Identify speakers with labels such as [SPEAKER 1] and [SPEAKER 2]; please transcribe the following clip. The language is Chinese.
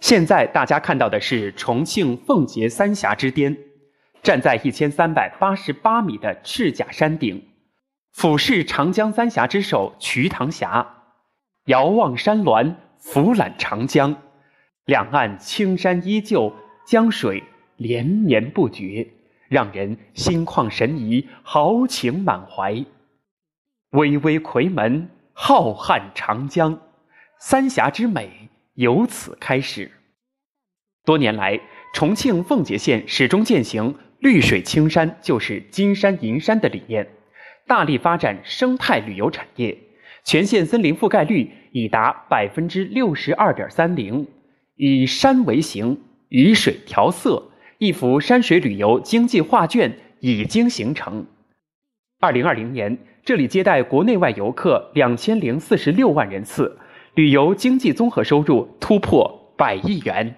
[SPEAKER 1] 现在大家看到的是重庆奉节三峡之巅，站在一千三百八十八米的赤甲山顶，俯视长江三峡之首瞿塘峡，遥望山峦，俯览长江，两岸青山依旧，江水连绵不绝，让人心旷神怡，豪情满怀。巍巍夔门，浩瀚长江，三峡之美。由此开始，多年来，重庆奉节县始终践行“绿水青山就是金山银山”的理念，大力发展生态旅游产业，全县森林覆盖率已达百分之六十二点三零，以山为形，以水调色，一幅山水旅游经济画卷已经形成。二零二零年，这里接待国内外游客两千零四十六万人次。旅游经济综合收入突破百亿元。